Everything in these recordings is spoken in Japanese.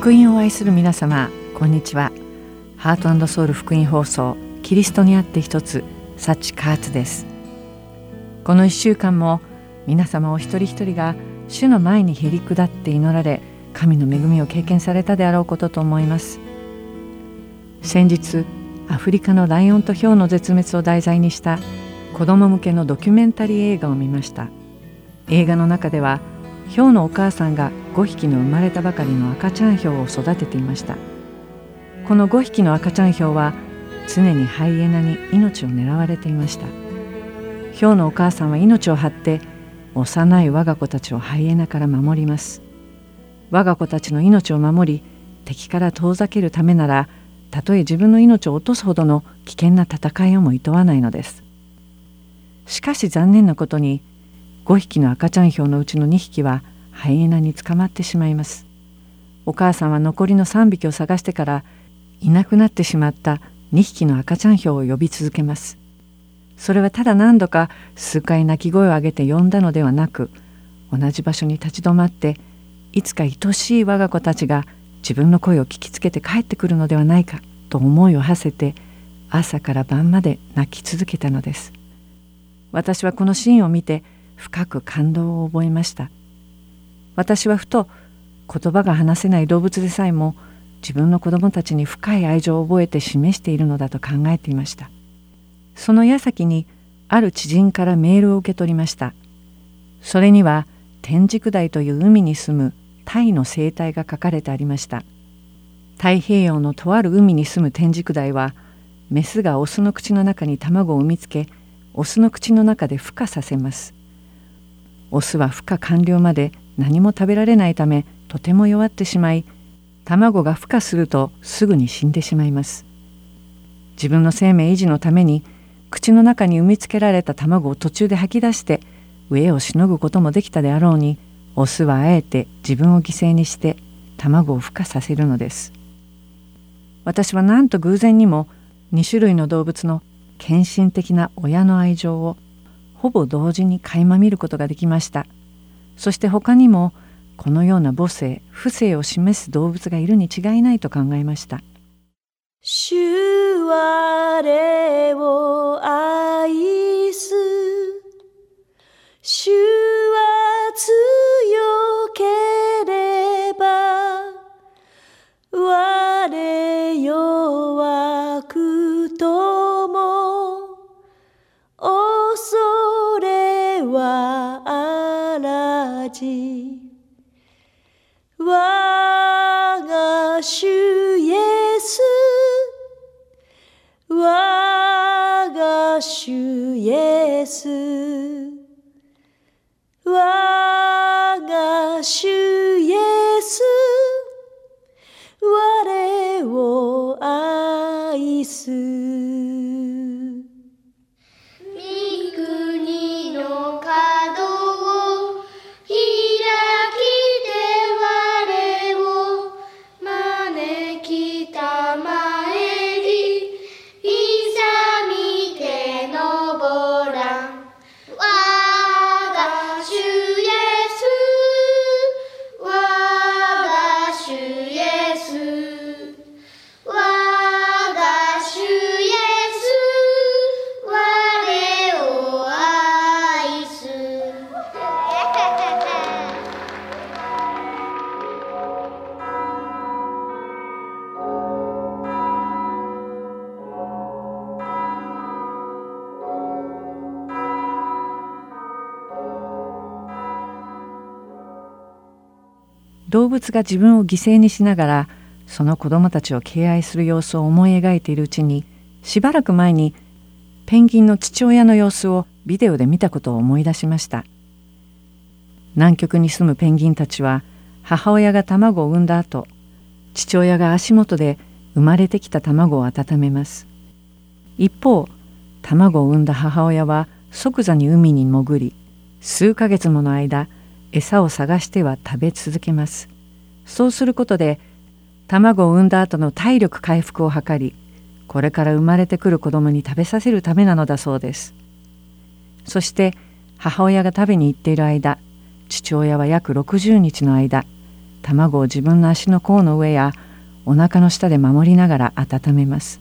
福音を愛する皆様こんにちは。ハートソウル福音放送キリストにあって一つサチカーツです。この一週間も皆様お一人一人が主の前にへり下って祈られ神の恵みを経験されたであろうことと思います。先日アフリカのライオンとヒョウの絶滅を題材にした子供向けのドキュメンタリー映画を見ました。映画の中ではヒョウのお母さんが5匹の生まれたばかりの赤ちゃんヒョウを育てていました。この5匹の赤ちゃんヒョウは常にハイエナに命を狙われていました。ヒョウのお母さんは命を張って幼い我が子たちをハイエナから守ります。我が子たちの命を守り敵から遠ざけるためならたとえ自分の命を落とすほどの危険な戦いをも厭わないのです。しかし残念なことに5匹の赤ちゃんヒョウのうちの2匹はハイエナに捕まってしまいます。お母さんは残りの3匹を探してからいなくなってしまった2匹の赤ちゃんヒョウを呼び続けます。それはただ何度か数回鳴き声を上げて呼んだのではなく同じ場所に立ち止まっていつか愛しい我が子たちが自分の声を聞きつけて帰ってくるのではないかと思いを馳せて朝から晩まで泣き続けたのです。私はこのシーンを見て深く感動を覚えました。私はふと言葉が話せない動物でさえも自分の子供たちに深い愛情を覚えて示しているのだと考えていました。その矢先にある知人からメールを受け取りました。それには天竺台という海に住むタイの生態が書かれてありました。太平洋のとある海に住む天竺台はメスがオスの口の中に卵を産みつけオスの口の中で孵化させます。オスは孵化完了まで何も食べられないためとても弱ってしまい卵が孵化するとすぐに死んでしまいます。自分の生命維持のために口の中に産みつけられた卵を途中で吐き出して飢えをしのぐこともできたであろうにオスはあえて自分を犠牲にして卵を孵化させるのです。私はなんと偶然にも2種類の動物の献身的な親の愛情をほぼ同時に垣間見ることができました。そして他にもこのような母性不正を示す動物がいるに違いないと考えました。主我を愛ち我が主イエス。我が主イエス。動物が自分を犠牲にしながらその子供たちを敬愛する様子を思い描いているうちにしばらく前にペンギンの父親の様子をビデオで見たことを思い出しました。南極に住むペンギンたちは母親が卵を産んだ後父親が足元で生まれてきた卵を温めます。一方卵を産んだ母親は即座に海に潜り数ヶ月もの間餌を探しては食べ続けます。そうすることで卵を産んだ後の体力回復を図りこれから生まれてくる子供に食べさせるためなのだそうです。そして母親が食べに行っている間父親は約60日の間卵を自分の足の甲の上やお腹の下で守りながら温めます。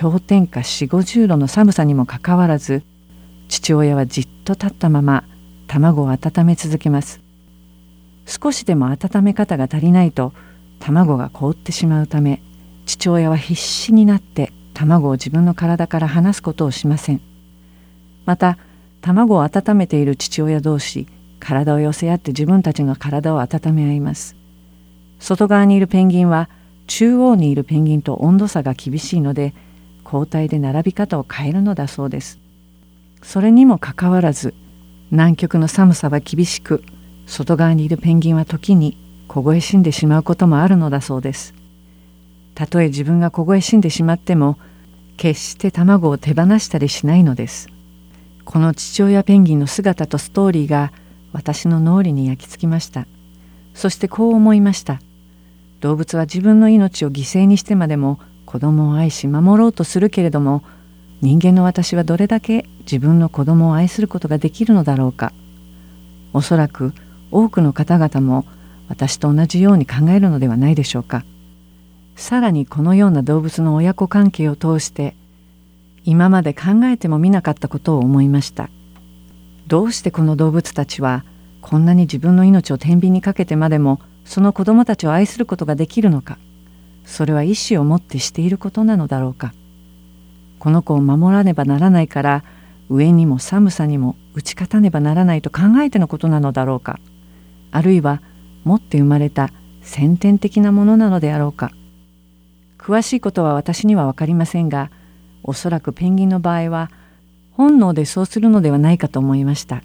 氷点下4 5 0度の寒さにもかかわらず父親はじっと立ったまま卵を温め続けます。少しでも温め方が足りないと卵が凍ってしまうため父親は必死になって卵を自分の体から離すことをしません。また卵を温めている父親同士体を寄せ合って自分たちの体を温め合います。外側にいるペンギンは中央にいるペンギンと温度差が厳しいので交代で並び方を変えるのだそうです。それにもかかわらず南極の寒さは厳しく外側にいるペンギンは時に凍え死んでしまうこともあるのだそうです。たとえ自分が凍え死んでしまっても決して卵を手放したりしないのです。この父親ペンギンの姿とストーリーが私の脳裏に焼き付きました。そしてこう思いました。動物は自分の命を犠牲にしてまでも子供を愛し守ろうとするけれども人間の私はどれだけ自分の子供を愛することができるのだろうか。おそらく多くの方々も私と同じように考えるのではないでしょうか。さらにこのような動物の親子関係を通して今まで考えてもみなかったことを思いました。どうしてこの動物たちはこんなに自分の命を天秤にかけてまでもその子供たちを愛することができるのか。それは意志を持ってしていることなのだろうか。この子を守らねばならないから上にも寒さにも打ち勝たねばならないと考えてのことなのだろうか。あるいは持って生まれた先天的なものなのであろうか。詳しいことは私には分かりませんがおそらくペンギンの場合は本能でそうするのではないかと思いました。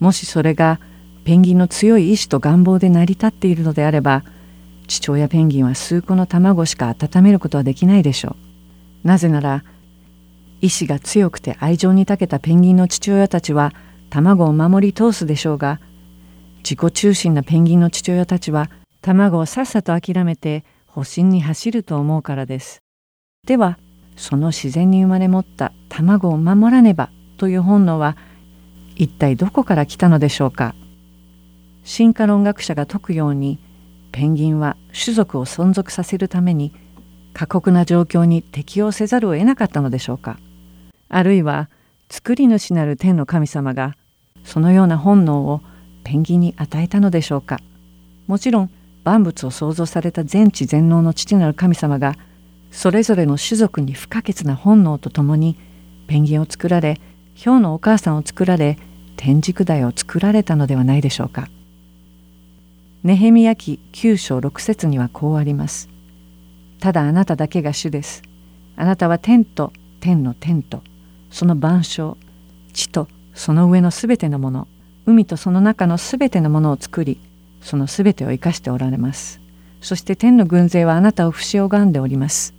もしそれがペンギンの強い意志と願望で成り立っているのであれば父親ペンギンは数個の卵しか温めることはできないでしょう。なぜなら意志が強くて愛情に長けたペンギンの父親たちは卵を守り通すでしょうが自己中心なペンギンの父親たちは卵をさっさと諦めて保身に走ると思うからです。ではその自然に生まれ持った卵を守らねばという本能は一体どこから来たのでしょうか進化論学者が説くようにペンギンは種族を存続させるために過酷な状況に適応せざるを得なかったのでしょうかあるいは作り主なる天の神様がそのような本能をペンギンに与えたのでしょうかもちろん万物を創造された全知全能の父なる神様がそれぞれの種族に不可欠な本能とともにペンギンを作られヒのお母さんを作られ天竺台を作られたのではないでしょうか。ネヘミヤ記9章6節にはこうあります。ただあなただけが主です。あなたは天と天の天とその万象地とその上のすべてのもの海とその中のすべてのものを作りそのすべてを生かしておられます。そして天の軍勢はあなたを不死拝んでおります。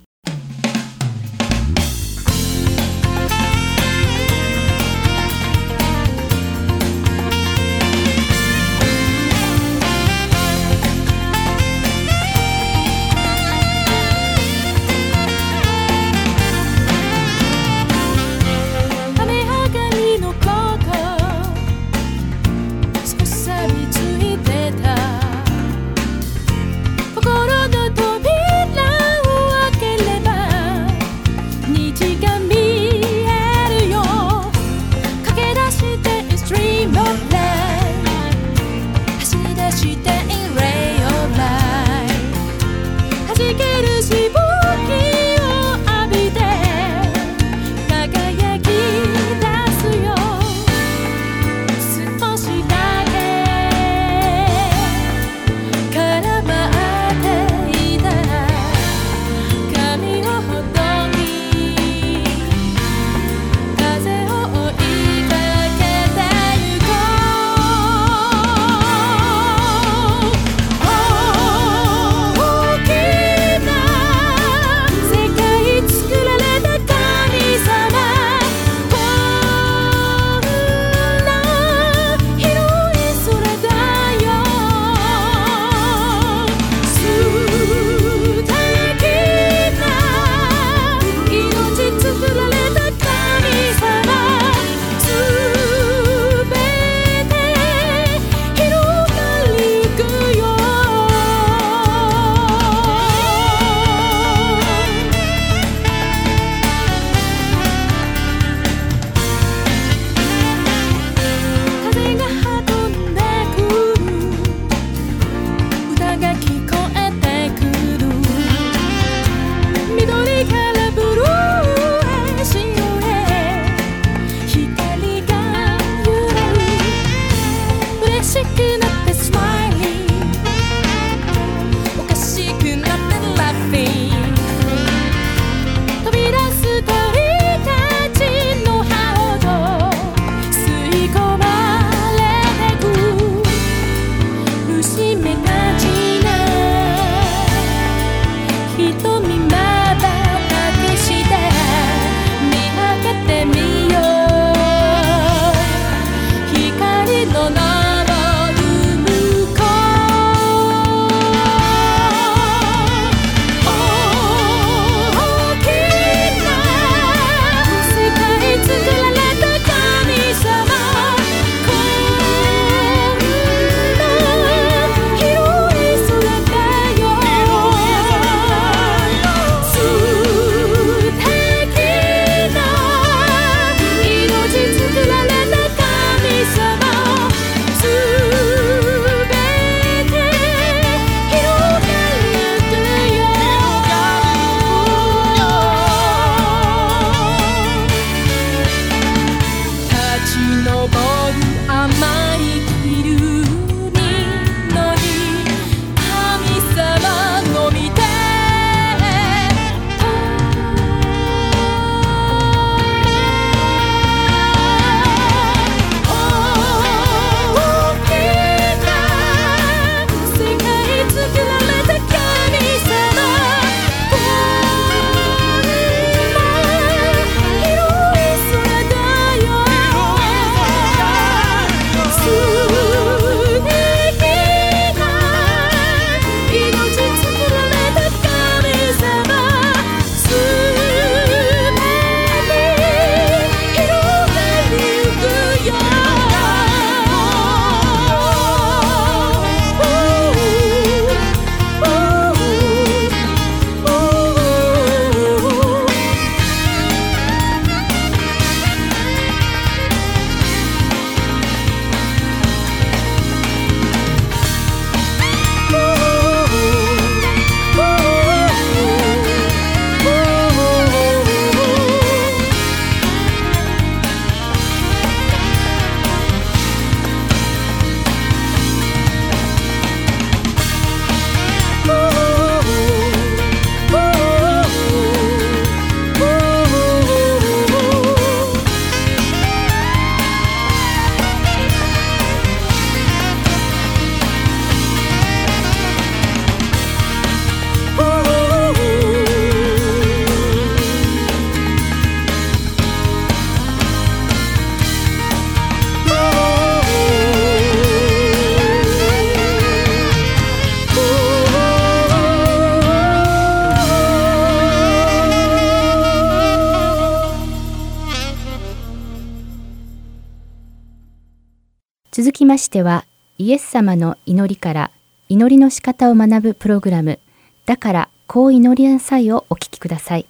してはイエス様の祈りから祈りの仕方を学ぶプログラムだからこう祈りなさいをお聞きください。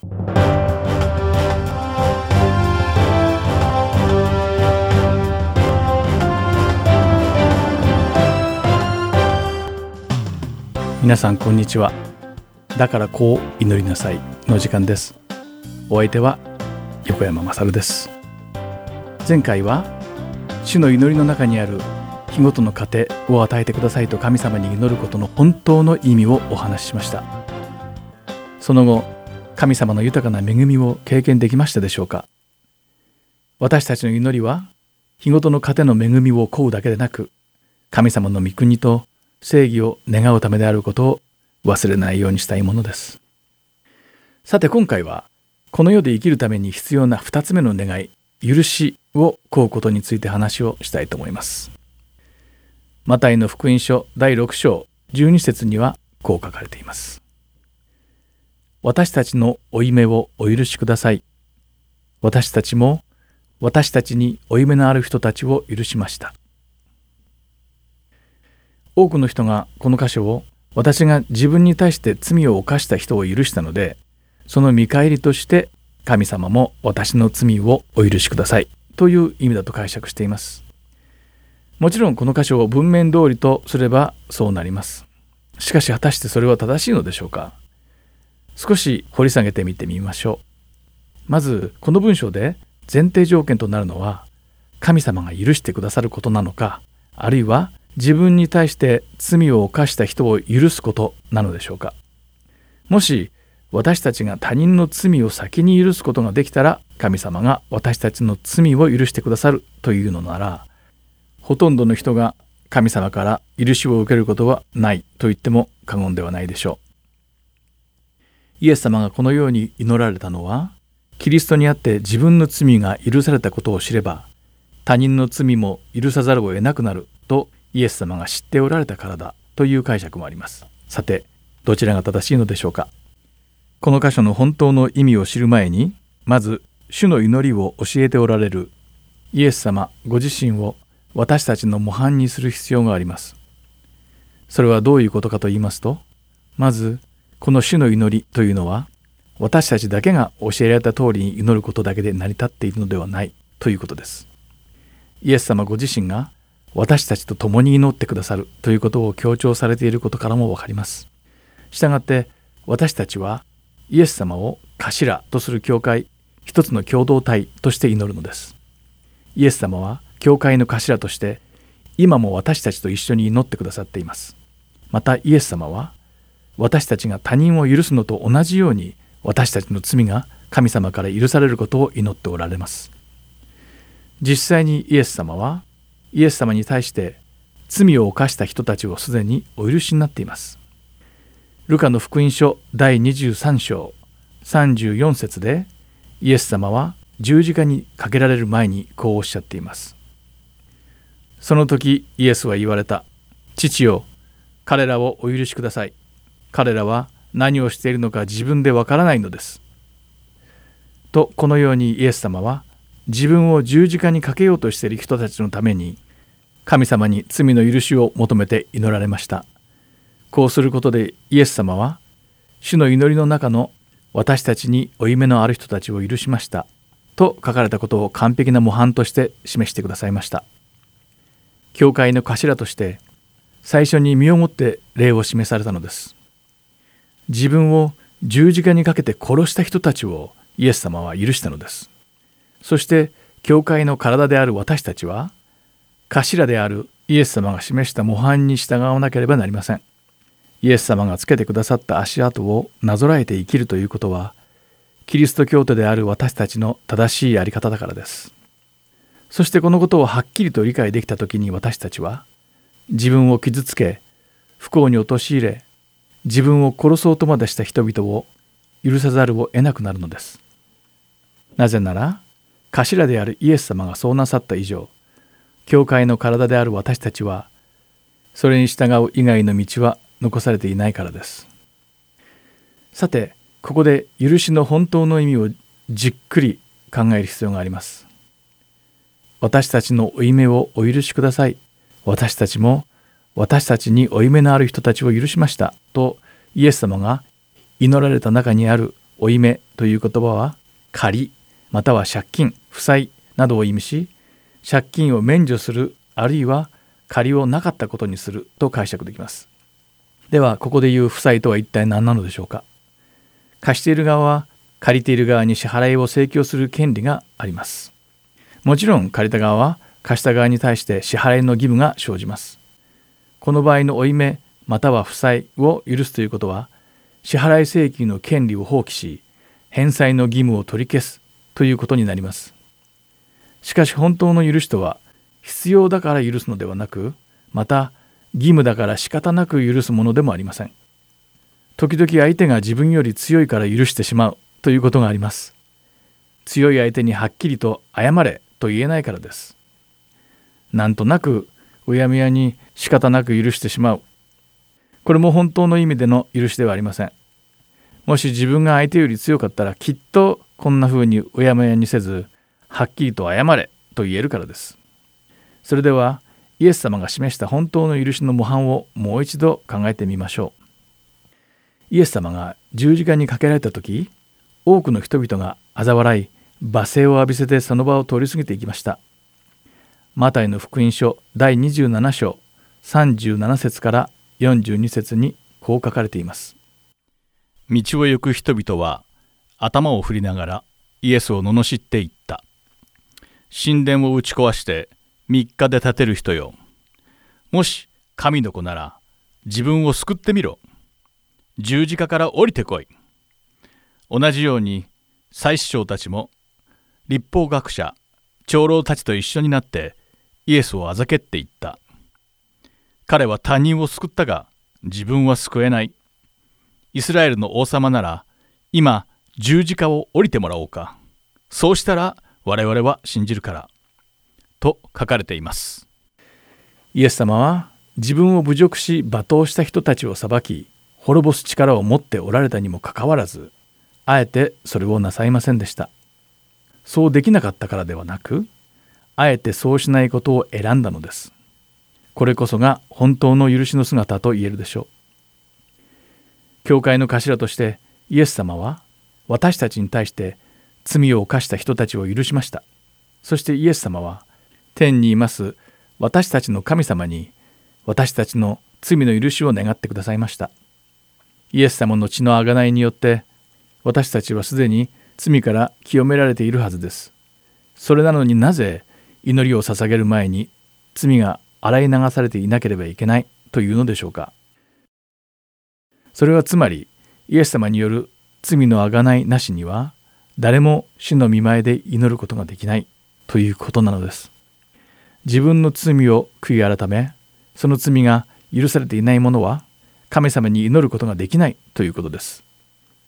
皆さんこんにちは。だからこう祈りなさいの時間です。お相手は横山まさるです。前回は主の祈りの中にある日ごとの糧を与えてくださいと神様に祈ることの本当の意味をお話ししました。その後神様の豊かな恵みを経験できましたでしょうか。私たちの祈りは日ごとの糧の恵みを請うだけでなく神様の御国と正義を願うためであることを忘れないようにしたいものです。さて今回はこの世で生きるために必要な2つ目の願い許しを請うことについて話をしたいと思います。マタイの福音書第6章12節にはこう書かれています。私たちの負い目をお許しください。私たちも私たちに負い目のある人たちを許しました。多くの人がこの箇所を私が自分に対して罪を犯した人を許したのでその見返りとして神様も私の罪をお許しください。という意味だと解釈しています。もちろんこの箇所を文面通りとすればそうなります。しかし果たしてそれは正しいのでしょうか。少し掘り下げてみてみましょう。まずこの文章で前提条件となるのは神様が許してくださることなのかあるいは自分に対して罪を犯した人を許すことなのでしょうか。もし私たちが他人の罪を先に許すことができたら神様が私たちの罪を許してくださるというのならほとんどの人が神様から許しを受けることはないと言っても過言ではないでしょう。イエス様がこのように祈られたのはキリストにあって自分の罪が許されたことを知れば他人の罪も許さざるを得なくなるとイエス様が知っておられたからだという解釈もあります。さて、どちらが正しいのでしょうか。この箇所の本当の意味を知る前に、まず、主の祈りを教えておられるイエス様ご自身を私たちの模範にする必要があります。それはどういうことかと言いますと、まず、この主の祈りというのは、私たちだけが教えられた通りに祈ることだけで成り立っているのではないということです。イエス様ご自身が私たちと共に祈ってくださるということを強調されていることからもわかります。したがって私たちはイエス様を頭とする教会一つの共同体として祈るのです。イエス様は教会の頭として今も私たちと一緒に祈ってくださっています。またイエス様は私たちが他人を許すのと同じように私たちの罪が神様から許されることを祈っておられます。実際にイエス様はイエス様に対して罪を犯した人たちをすでにお許しになっています。ルカの福音書第23章34節でイエス様は十字架にかけられる前にこうおっしゃっています。その時イエスは言われた。父よ、彼らをお許しください。彼らは何をしているのか自分でわからないのです。とこのようにイエス様は自分を十字架にかけようとしている人たちのために神様に罪の許しを求めて祈られましたこうすることでイエス様は主の祈りの中の私たちに負い目のある人たちを許しましたと書かれたことを完璧な模範として示してくださいました教会の頭として最初に身をもって礼を示されたのです自分を十字架にかけて殺した人たちをイエス様は許したのですそして教会の体である私たちは頭であるイエス様が示した模範に従わなければなりません。イエス様がつけてくださった足跡をなぞらえて生きるということはキリスト教徒である私たちの正しいやり方だからです。そしてこのことをはっきりと理解できた時に私たちは自分を傷つけ不幸に陥れ自分を殺そうとまでした人々を許さざるを得なくなるのです。なぜなら頭であるイエス様がそうなさった以上教会の体である私たちはそれに従う以外の道は残されていないからですさてここで許しの本当の意味をじっくり考える必要があります私たちの負い目をお許しください。私たちも私たちに負い目のある人たちを許しました。とイエス様が祈られた中にある負い目という言葉は借りまたは借金負債などを意味し借金を免除するあるいは借りをなかったことにすると解釈できます。ではここで言う負債とは一体何なのでしょうか。貸している側は借りている側に支払いを請求する権利があります。もちろん借りた側は貸した側に対して支払いの義務が生じます。この場合の負い目または負債を許すということは支払い請求の権利を放棄し返済の義務を取り消すということになります。しかし本当の許しとは必要だから許すのではなくまた義務だから仕方なく許すものでもありません。時々相手が自分より強いから許してしまうということがあります。強い相手にはっきりと謝れ。と言えないからです。なんとなくうやむやに仕方なく許してしまう。これも本当の意味での許しではありません。もし自分が相手より強かったらきっとこんな風にうやむやにせずはっきりと謝れと言えるからです。それではイエス様が示した本当の許しの模範をもう一度考えてみましょう。イエス様が十字架にかけられた時多くの人々が嘲笑い罵声を浴びせてその場を通り過ぎていきました。マタイの福音書第27章37節から42節にこう書かれています。道を行く人々は頭を振りながらイエスを罵っていった。神殿を打ち壊して3日で建てる人よ。もし神の子なら自分を救ってみろ。十字架から降りてこい。同じように祭司長たちも立法学者長老たちと一緒になってイエスをあざけっていった。彼は他人を救ったが自分は救えない。イスラエルの王様なら今十字架を降りてもらおうか。そうしたら我々は信じるから。と書かれています。イエス様は自分を侮辱し罵倒した人たちを裁き滅ぼす力を持っておられたにもかかわらずあえてそれをなさいませんでした。そうできなかったからではなくあえてそうしないことを選んだのです。これこそが本当の許しの姿と言えるでしょう。教会の頭としてイエス様は私たちに対して罪を犯した人たちを許しました。そしてイエス様は天にいます私たちの神様に私たちの罪の許しを願ってくださいました。イエス様の血の贖いによって私たちはすでに罪から清められているはずです。それなのになぜ祈りを捧げる前に罪が洗い流されていなければいけないというのでしょうか。それはつまりイエス様による罪の贖いなしには誰も主の見前で祈ることができないということなのです。自分の罪を悔い改めその罪が許されていない者は神様に祈ることができないということです。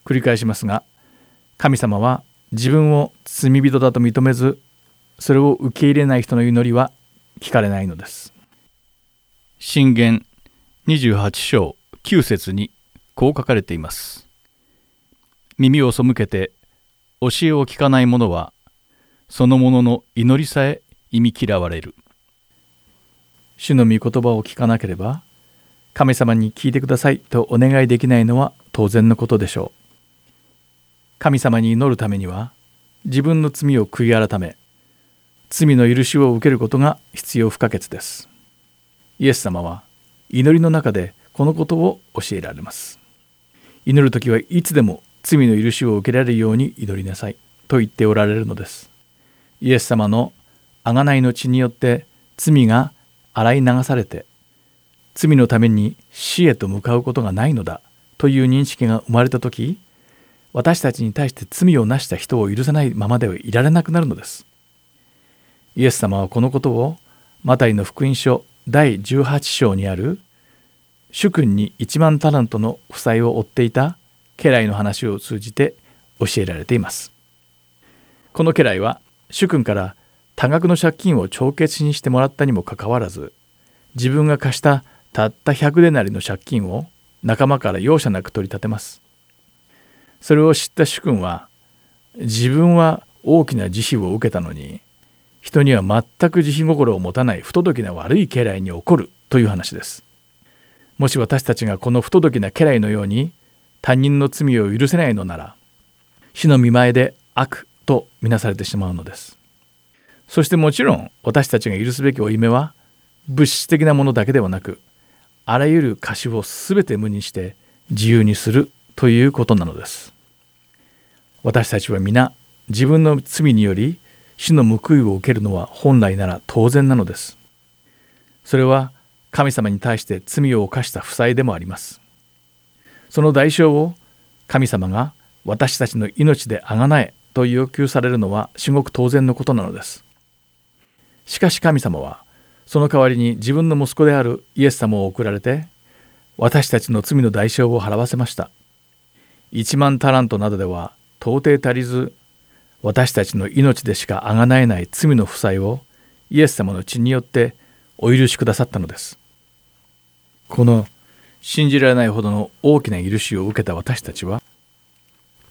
繰り返しますが神様は自分を罪人だと認めずそれを受け入れない人の祈りは聞かれないのです。信玄28章9節にこう書かれています。耳を背けて教えを聞かない者はその者の祈りさえ忌み嫌われる。主の御言葉を聞かなければ神様に聞いてくださいとお願いできないのは当然のことでしょう神様に祈るためには自分の罪を悔い改め罪の許しを受けることが必要不可欠です。イエス様は祈りの中でこのことを教えられます。祈る時はいつでも罪の許しを受けられるように祈りなさいと言っておられるのです。イエス様の贖いの血によって罪が洗い流されて罪のために死へと向かうことがないのだという認識が生まれた時私たちに対して罪をなした人を許さないままではいられなくなるのです。イエス様はこのことをマタイの福音書第18章にある主君に1万タラントの負債を負っていた家来の話を通じて教えられています。この家来は主君から多額の借金を帳消しにしてもらったにもかかわらず自分が貸したたった100デナリの借金を仲間から容赦なく取り立てます。それを知った主君は自分は大きな慈悲を受けたのに人には全く慈悲心を持たない不届きな悪い家来に起こるという話です。もし私たちがこの不届きな家来のように他人の罪を許せないのなら死の見前で悪とみなされてしまうのです。そしてもちろん私たちが許すべき負い目は物質的なものだけではなくあらゆる歌詞を全て無にして自由にするということなのです。私たちは皆自分の罪により死の報いを受けるのは本来なら当然なのです。それは神様に対して罪を犯した負債でもあります。その代償を神様が私たちの命であがなえと要求されるのは至極当然のことなのです。しかし神様はその代わりに自分の息子であるイエス様を送られて私たちの罪の代償を払わせました。1万タラントなどでは到底足りず私たちの命でしかあがなえない罪の負債をイエス様の血によってお許しくださったのです。この信じられないほどの大きな許しを受けた私たちは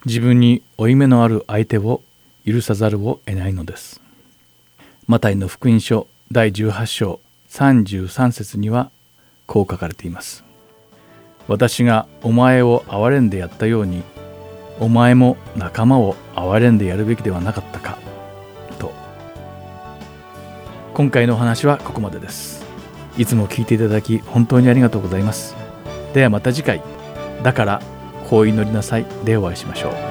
自分に負い目のある相手を許さざるを得ないのです。マタイの福音書第18章33節にはこう書かれています。私がお前を憐れんでやったようにお前も仲間を憐れんでやるべきではなかったかと。今回のお話はここまでです。いつも聞いていただき本当にありがとうございます。ではまた次回。だからこう祈りなさい。でお会いしましょう。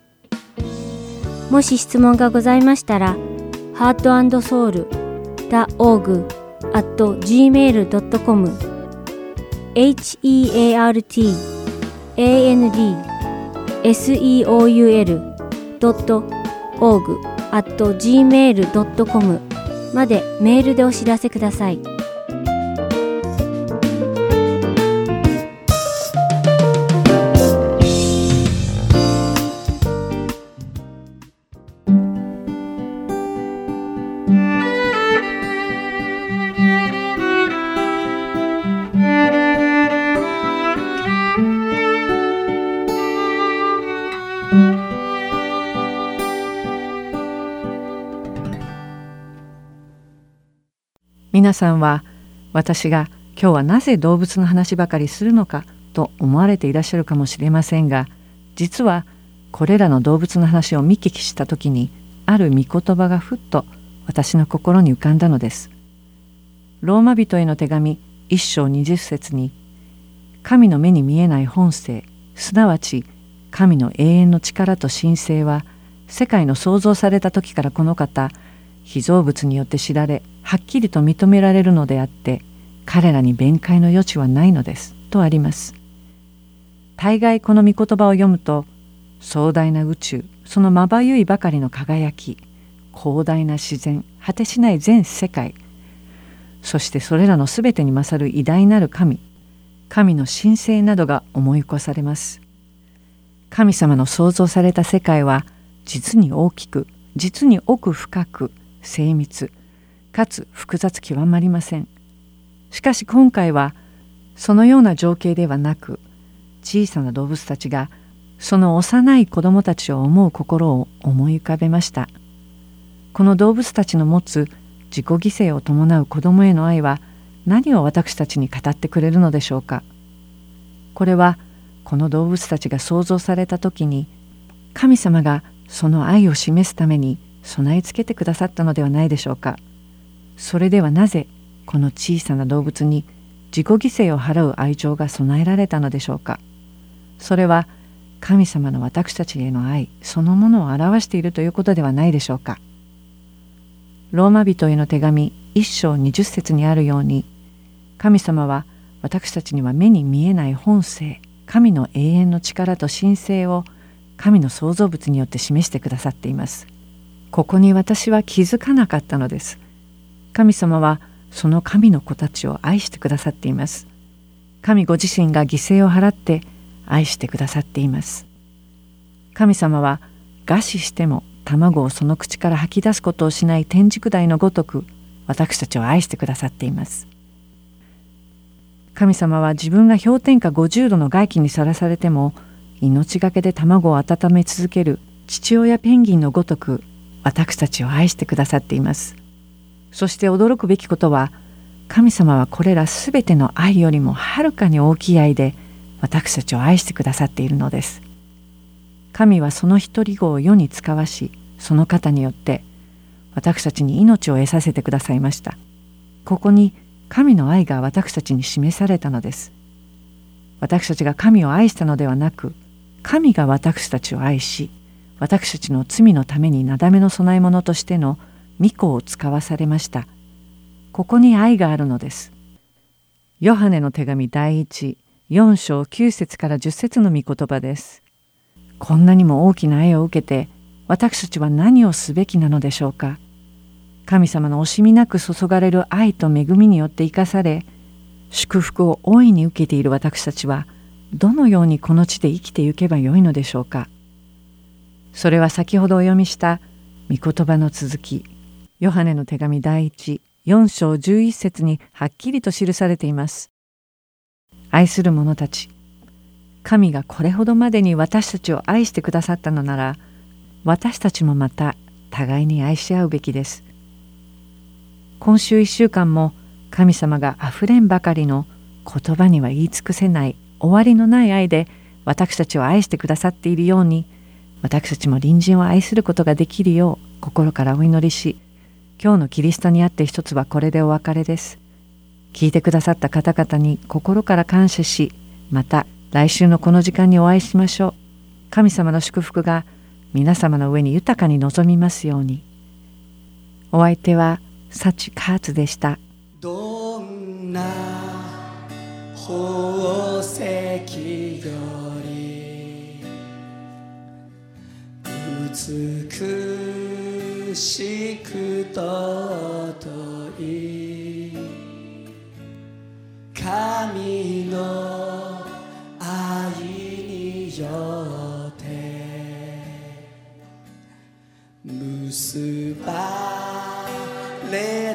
もし質問がございましたら heartandsoul.org at gmail.com heart and seoul.org at gmail.com までメールでお知らせください。さんは私が今日はなぜ動物の話ばかりするのかと思われていらっしゃるかもしれませんが実はこれらの動物の話を見聞きした時にある御言葉がふっと私の心に浮かんだのです。ローマ人への手紙一章二十節に神の目に見えない本性すなわち神の永遠の力と神聖は世界の創造された時からこの方被造物によって知られはっきりと認められるのであって彼らに弁解の余地はないのですとあります。大概この御言葉を読むと壮大な宇宙そのまばゆいばかりの輝き広大な自然果てしない全世界そしてそれらの全てに勝る偉大なる神神の神聖などが思い起こされます。神様の創造された世界は実に大きく実に奥深く精密かつ複雑極まりません。しかし今回はそのような情景ではなく小さな動物たちがその幼い子供たちを思う心を思い浮かべました。この動物たちの持つ自己犠牲を伴う子供への愛は何を私たちに語ってくれるのでしょうか。これはこの動物たちが創造された時に神様がその愛を示すために備え付けてくださったのではないでしょうか。それではなぜこの小さな動物に自己犠牲を払う愛情が備えられたのでしょうか？それは神様の私たちへの愛そのものを表しているということではないでしょうか？ローマ人への手紙一章二十節にあるように神様は私たちには目に見えない本性神の永遠の力と神聖を神の創造物によって示してくださっています。ここに私は気づかなかったのです。神様はその神の子たちを愛してくださっています。神ご自身が犠牲を払って愛してくださっています。神様は餓死しても卵をその口から吐き出すことをしない天竺台のごとく私たちを愛してくださっています。神様は自分が氷点下50度の外気にさらされても命がけで卵を温め続ける父親ペンギンのごとく私たちを愛してくださっています。そして驚くべきことは神様はこれらすべての愛よりもはるかに大きい愛で私たちを愛してくださっているのです。神はその一人子を世に使わしその方によって私たちに命を得させてくださいました。ここに神の愛が私たちに示されたのです。私たちが神を愛したのではなく神が私たちを愛し私たちの罪のためになだめの供え物としての御子を使わされました。ここに愛があるのです。ヨハネの手紙第一4章9節から10節の御言葉です。こんなにも大きな愛を受けて私たちは何をすべきなのでしょうか。神様の惜しみなく注がれる愛と恵みによって生かされ祝福を大いに受けている私たちはどのようにこの地で生きてゆけばよいのでしょうか。それは先ほどお読みした御言葉の続き。ヨハネの手紙第一4章11節にはっきりと記されています。愛する者たち神がこれほどまでに私たちを愛してくださったのなら私たちもまた互いに愛し合うべきです今週1週間も神様があふれんばかりの言葉には言い尽くせない終わりのない愛で私たちを愛してくださっているように私たちも隣人を愛することができるよう心からお祈りし今日のキリストにあって一つはこれでお別れです。聞いてくださった方々に心から感謝しまた来週のこの時間にお会いしましょう。神様の祝福が皆様の上に豊かに望みますように。お相手はサチカーツでした。どんな宝石より美しいしく尊い神の愛によって結ばれ